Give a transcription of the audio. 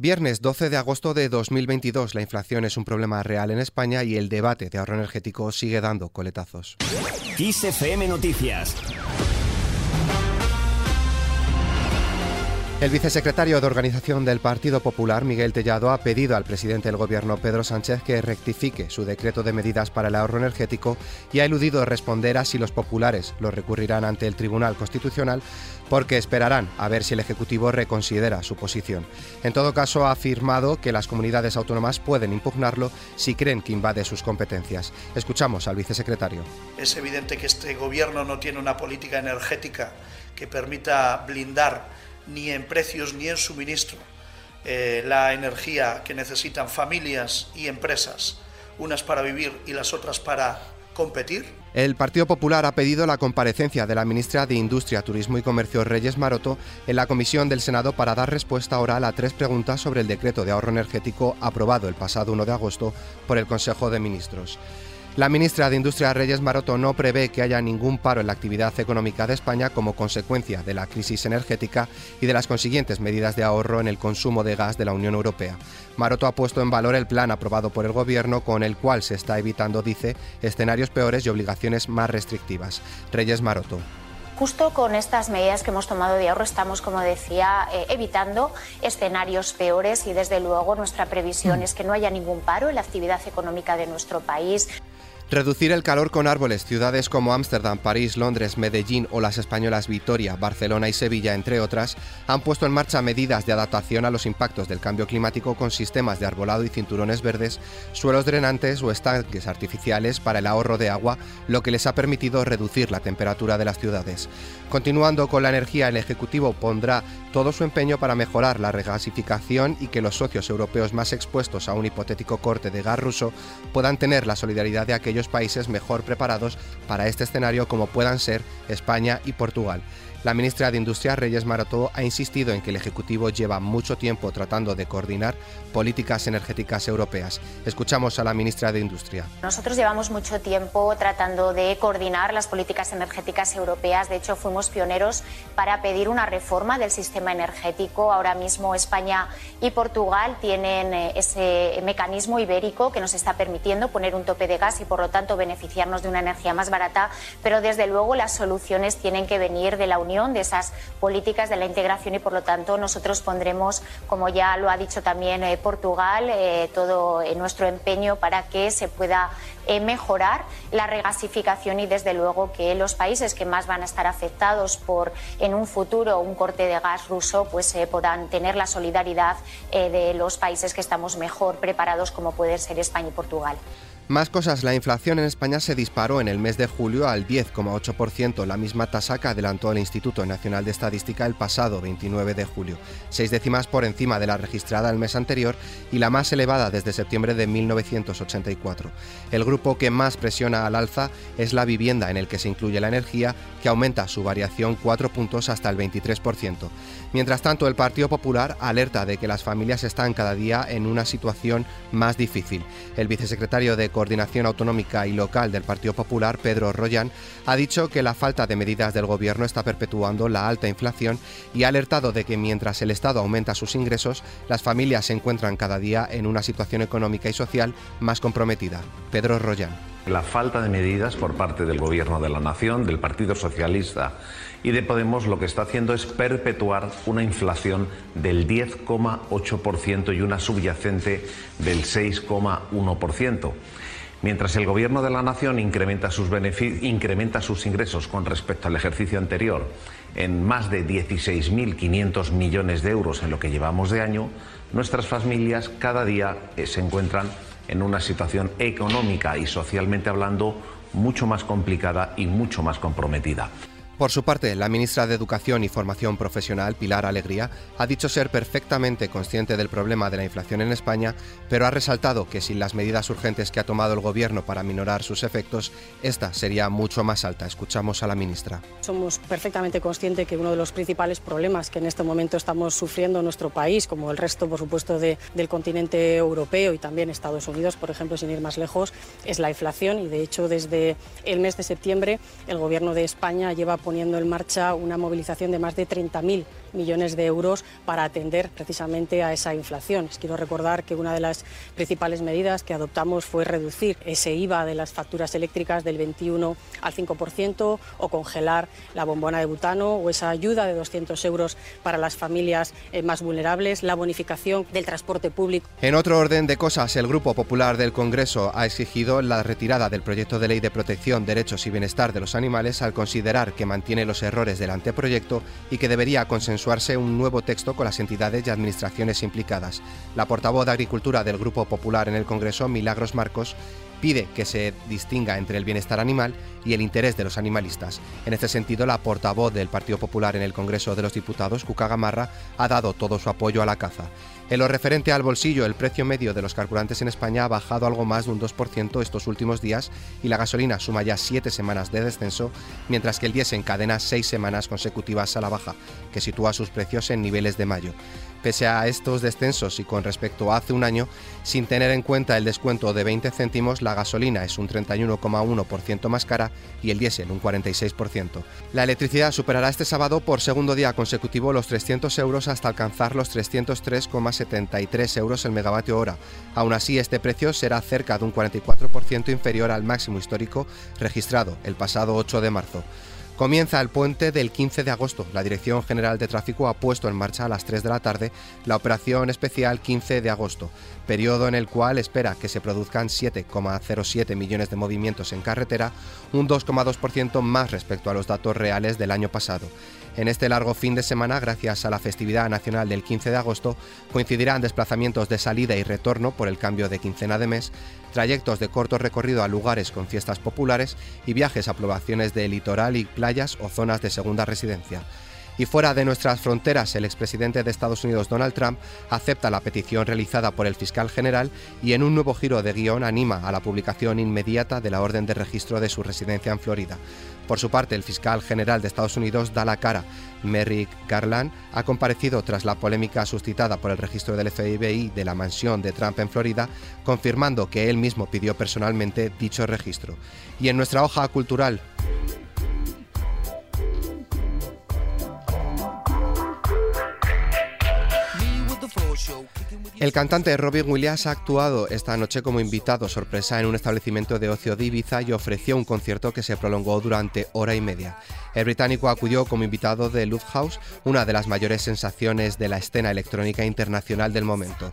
Viernes 12 de agosto de 2022. La inflación es un problema real en España y el debate de ahorro energético sigue dando coletazos. Noticias El vicesecretario de Organización del Partido Popular, Miguel Tellado, ha pedido al presidente del Gobierno, Pedro Sánchez, que rectifique su decreto de medidas para el ahorro energético y ha eludido responder a si los populares lo recurrirán ante el Tribunal Constitucional porque esperarán a ver si el Ejecutivo reconsidera su posición. En todo caso, ha afirmado que las comunidades autónomas pueden impugnarlo si creen que invade sus competencias. Escuchamos al vicesecretario. Es evidente que este Gobierno no tiene una política energética que permita blindar ni en precios ni en suministro eh, la energía que necesitan familias y empresas, unas para vivir y las otras para competir. El Partido Popular ha pedido la comparecencia de la ministra de Industria, Turismo y Comercio Reyes Maroto en la comisión del Senado para dar respuesta oral a tres preguntas sobre el decreto de ahorro energético aprobado el pasado 1 de agosto por el Consejo de Ministros. La ministra de Industria Reyes Maroto no prevé que haya ningún paro en la actividad económica de España como consecuencia de la crisis energética y de las consiguientes medidas de ahorro en el consumo de gas de la Unión Europea. Maroto ha puesto en valor el plan aprobado por el Gobierno con el cual se está evitando, dice, escenarios peores y obligaciones más restrictivas. Reyes Maroto. Justo con estas medidas que hemos tomado de ahorro estamos, como decía, eh, evitando escenarios peores y desde luego nuestra previsión mm. es que no haya ningún paro en la actividad económica de nuestro país. Reducir el calor con árboles. Ciudades como Ámsterdam, París, Londres, Medellín o las españolas Vitoria, Barcelona y Sevilla, entre otras, han puesto en marcha medidas de adaptación a los impactos del cambio climático con sistemas de arbolado y cinturones verdes, suelos drenantes o estanques artificiales para el ahorro de agua, lo que les ha permitido reducir la temperatura de las ciudades. Continuando con la energía, el Ejecutivo pondrá todo su empeño para mejorar la regasificación y que los socios europeos más expuestos a un hipotético corte de gas ruso puedan tener la solidaridad de aquellos países mejor preparados para este escenario como puedan ser España y Portugal. La ministra de Industria, Reyes Marató, ha insistido en que el Ejecutivo lleva mucho tiempo tratando de coordinar políticas energéticas europeas. Escuchamos a la ministra de Industria. Nosotros llevamos mucho tiempo tratando de coordinar las políticas energéticas europeas. De hecho, fuimos pioneros para pedir una reforma del sistema energético. Ahora mismo España y Portugal tienen eh, ese mecanismo ibérico que nos está permitiendo poner un tope de gas y, por lo tanto, beneficiarnos de una energía más barata. Pero, desde luego, las soluciones tienen que venir de la Unión de esas políticas de la integración y por lo tanto nosotros pondremos, como ya lo ha dicho también eh, Portugal, eh, todo nuestro empeño para que se pueda eh, mejorar la regasificación y desde luego que los países que más van a estar afectados por en un futuro un corte de gas ruso pues puedan tener la solidaridad de los países que estamos mejor preparados como pueden ser España y Portugal. Más cosas, la inflación en España se disparó en el mes de julio al 10,8%, la misma tasa que adelantó el Instituto Nacional de Estadística el pasado 29 de julio, seis décimas por encima de la registrada el mes anterior y la más elevada desde septiembre de 1984. El grupo que más presiona al alza es la vivienda, en el que se incluye la energía, que aumenta su variación cuatro puntos hasta el 23%. Mientras tanto, el Partido Popular alerta de que las familias están cada día en una situación más difícil. El vicesecretario de Coordinación Autonómica y Local del Partido Popular, Pedro Royan, ha dicho que la falta de medidas del Gobierno está perpetuando la alta inflación y ha alertado de que mientras el Estado aumenta sus ingresos, las familias se encuentran cada día en una situación económica y social más comprometida. Pedro Royan. La falta de medidas por parte del Gobierno de la Nación, del Partido Socialista y de Podemos lo que está haciendo es perpetuar una inflación del 10,8% y una subyacente del 6,1%. Mientras el Gobierno de la Nación incrementa sus, ingresos con respecto al ejercicio anterior en más de 16.500 millones de euros en lo que llevamos de año, nuestras familias cada día eh, se encuentran en una situación económica y socialmente hablando mucho más complicada y mucho más comprometida. Por su parte, la ministra de Educación y Formación Profesional, Pilar Alegría, ha dicho ser perfectamente consciente del problema de la inflación en España, pero ha resaltado que sin las medidas urgentes que ha tomado el Gobierno para minorar sus efectos, esta sería mucho más alta. Escuchamos a la ministra. Somos perfectamente conscientes que uno de los principales problemas que en este momento estamos sufriendo en nuestro país, como el resto, por supuesto, del continente europeo y también Estados Unidos, por ejemplo, sin ir más lejos, es la inflación. Y de hecho, desde el mes de septiembre, el Gobierno de España lleva poniendo en marcha una movilización de más de 30.000 millones de euros para atender precisamente a esa inflación. quiero recordar que una de las principales medidas que adoptamos fue reducir ese IVA de las facturas eléctricas del 21 al 5% o congelar la bombona de butano o esa ayuda de 200 euros para las familias eh, más vulnerables, la bonificación del transporte público. En otro orden de cosas, el Grupo Popular del Congreso ha exigido la retirada del proyecto de ley de protección, derechos y bienestar de los animales al considerar que mantiene los errores del anteproyecto y que debería consensuarse un nuevo texto con las entidades y administraciones implicadas. La portavoz de Agricultura del Grupo Popular en el Congreso, Milagros Marcos, pide que se distinga entre el bienestar animal y el interés de los animalistas. En este sentido, la portavoz del Partido Popular en el Congreso de los Diputados, Cuca Gamarra, ha dado todo su apoyo a la caza. En lo referente al bolsillo, el precio medio de los carburantes en España ha bajado algo más de un 2% estos últimos días y la gasolina suma ya siete semanas de descenso, mientras que el diésel encadena seis semanas consecutivas a la baja, que sitúa sus precios en niveles de mayo. Pese a estos descensos y con respecto a hace un año, sin tener en cuenta el descuento de 20 céntimos, la gasolina es un 31,1% más cara y el diésel un 46%. La electricidad superará este sábado por segundo día consecutivo los 300 euros hasta alcanzar los 303,73 euros el megavatio hora. Aún así, este precio será cerca de un 44% inferior al máximo histórico registrado el pasado 8 de marzo. Comienza el puente del 15 de agosto. La Dirección General de Tráfico ha puesto en marcha a las 3 de la tarde la operación especial 15 de agosto, periodo en el cual espera que se produzcan 7,07 millones de movimientos en carretera, un 2,2% más respecto a los datos reales del año pasado. En este largo fin de semana, gracias a la festividad nacional del 15 de agosto, coincidirán desplazamientos de salida y retorno por el cambio de quincena de mes, trayectos de corto recorrido a lugares con fiestas populares y viajes a poblaciones de litoral y playas o zonas de segunda residencia. Y fuera de nuestras fronteras, el expresidente de Estados Unidos Donald Trump acepta la petición realizada por el fiscal general y en un nuevo giro de guion anima a la publicación inmediata de la orden de registro de su residencia en Florida. Por su parte, el fiscal general de Estados Unidos da la cara. Merrick Garland ha comparecido tras la polémica suscitada por el registro del FBI de la mansión de Trump en Florida, confirmando que él mismo pidió personalmente dicho registro. Y en nuestra hoja cultural, El cantante Robin Williams ha actuado esta noche como invitado sorpresa en un establecimiento de ocio de Ibiza y ofreció un concierto que se prolongó durante hora y media. El británico acudió como invitado de House, una de las mayores sensaciones de la escena electrónica internacional del momento.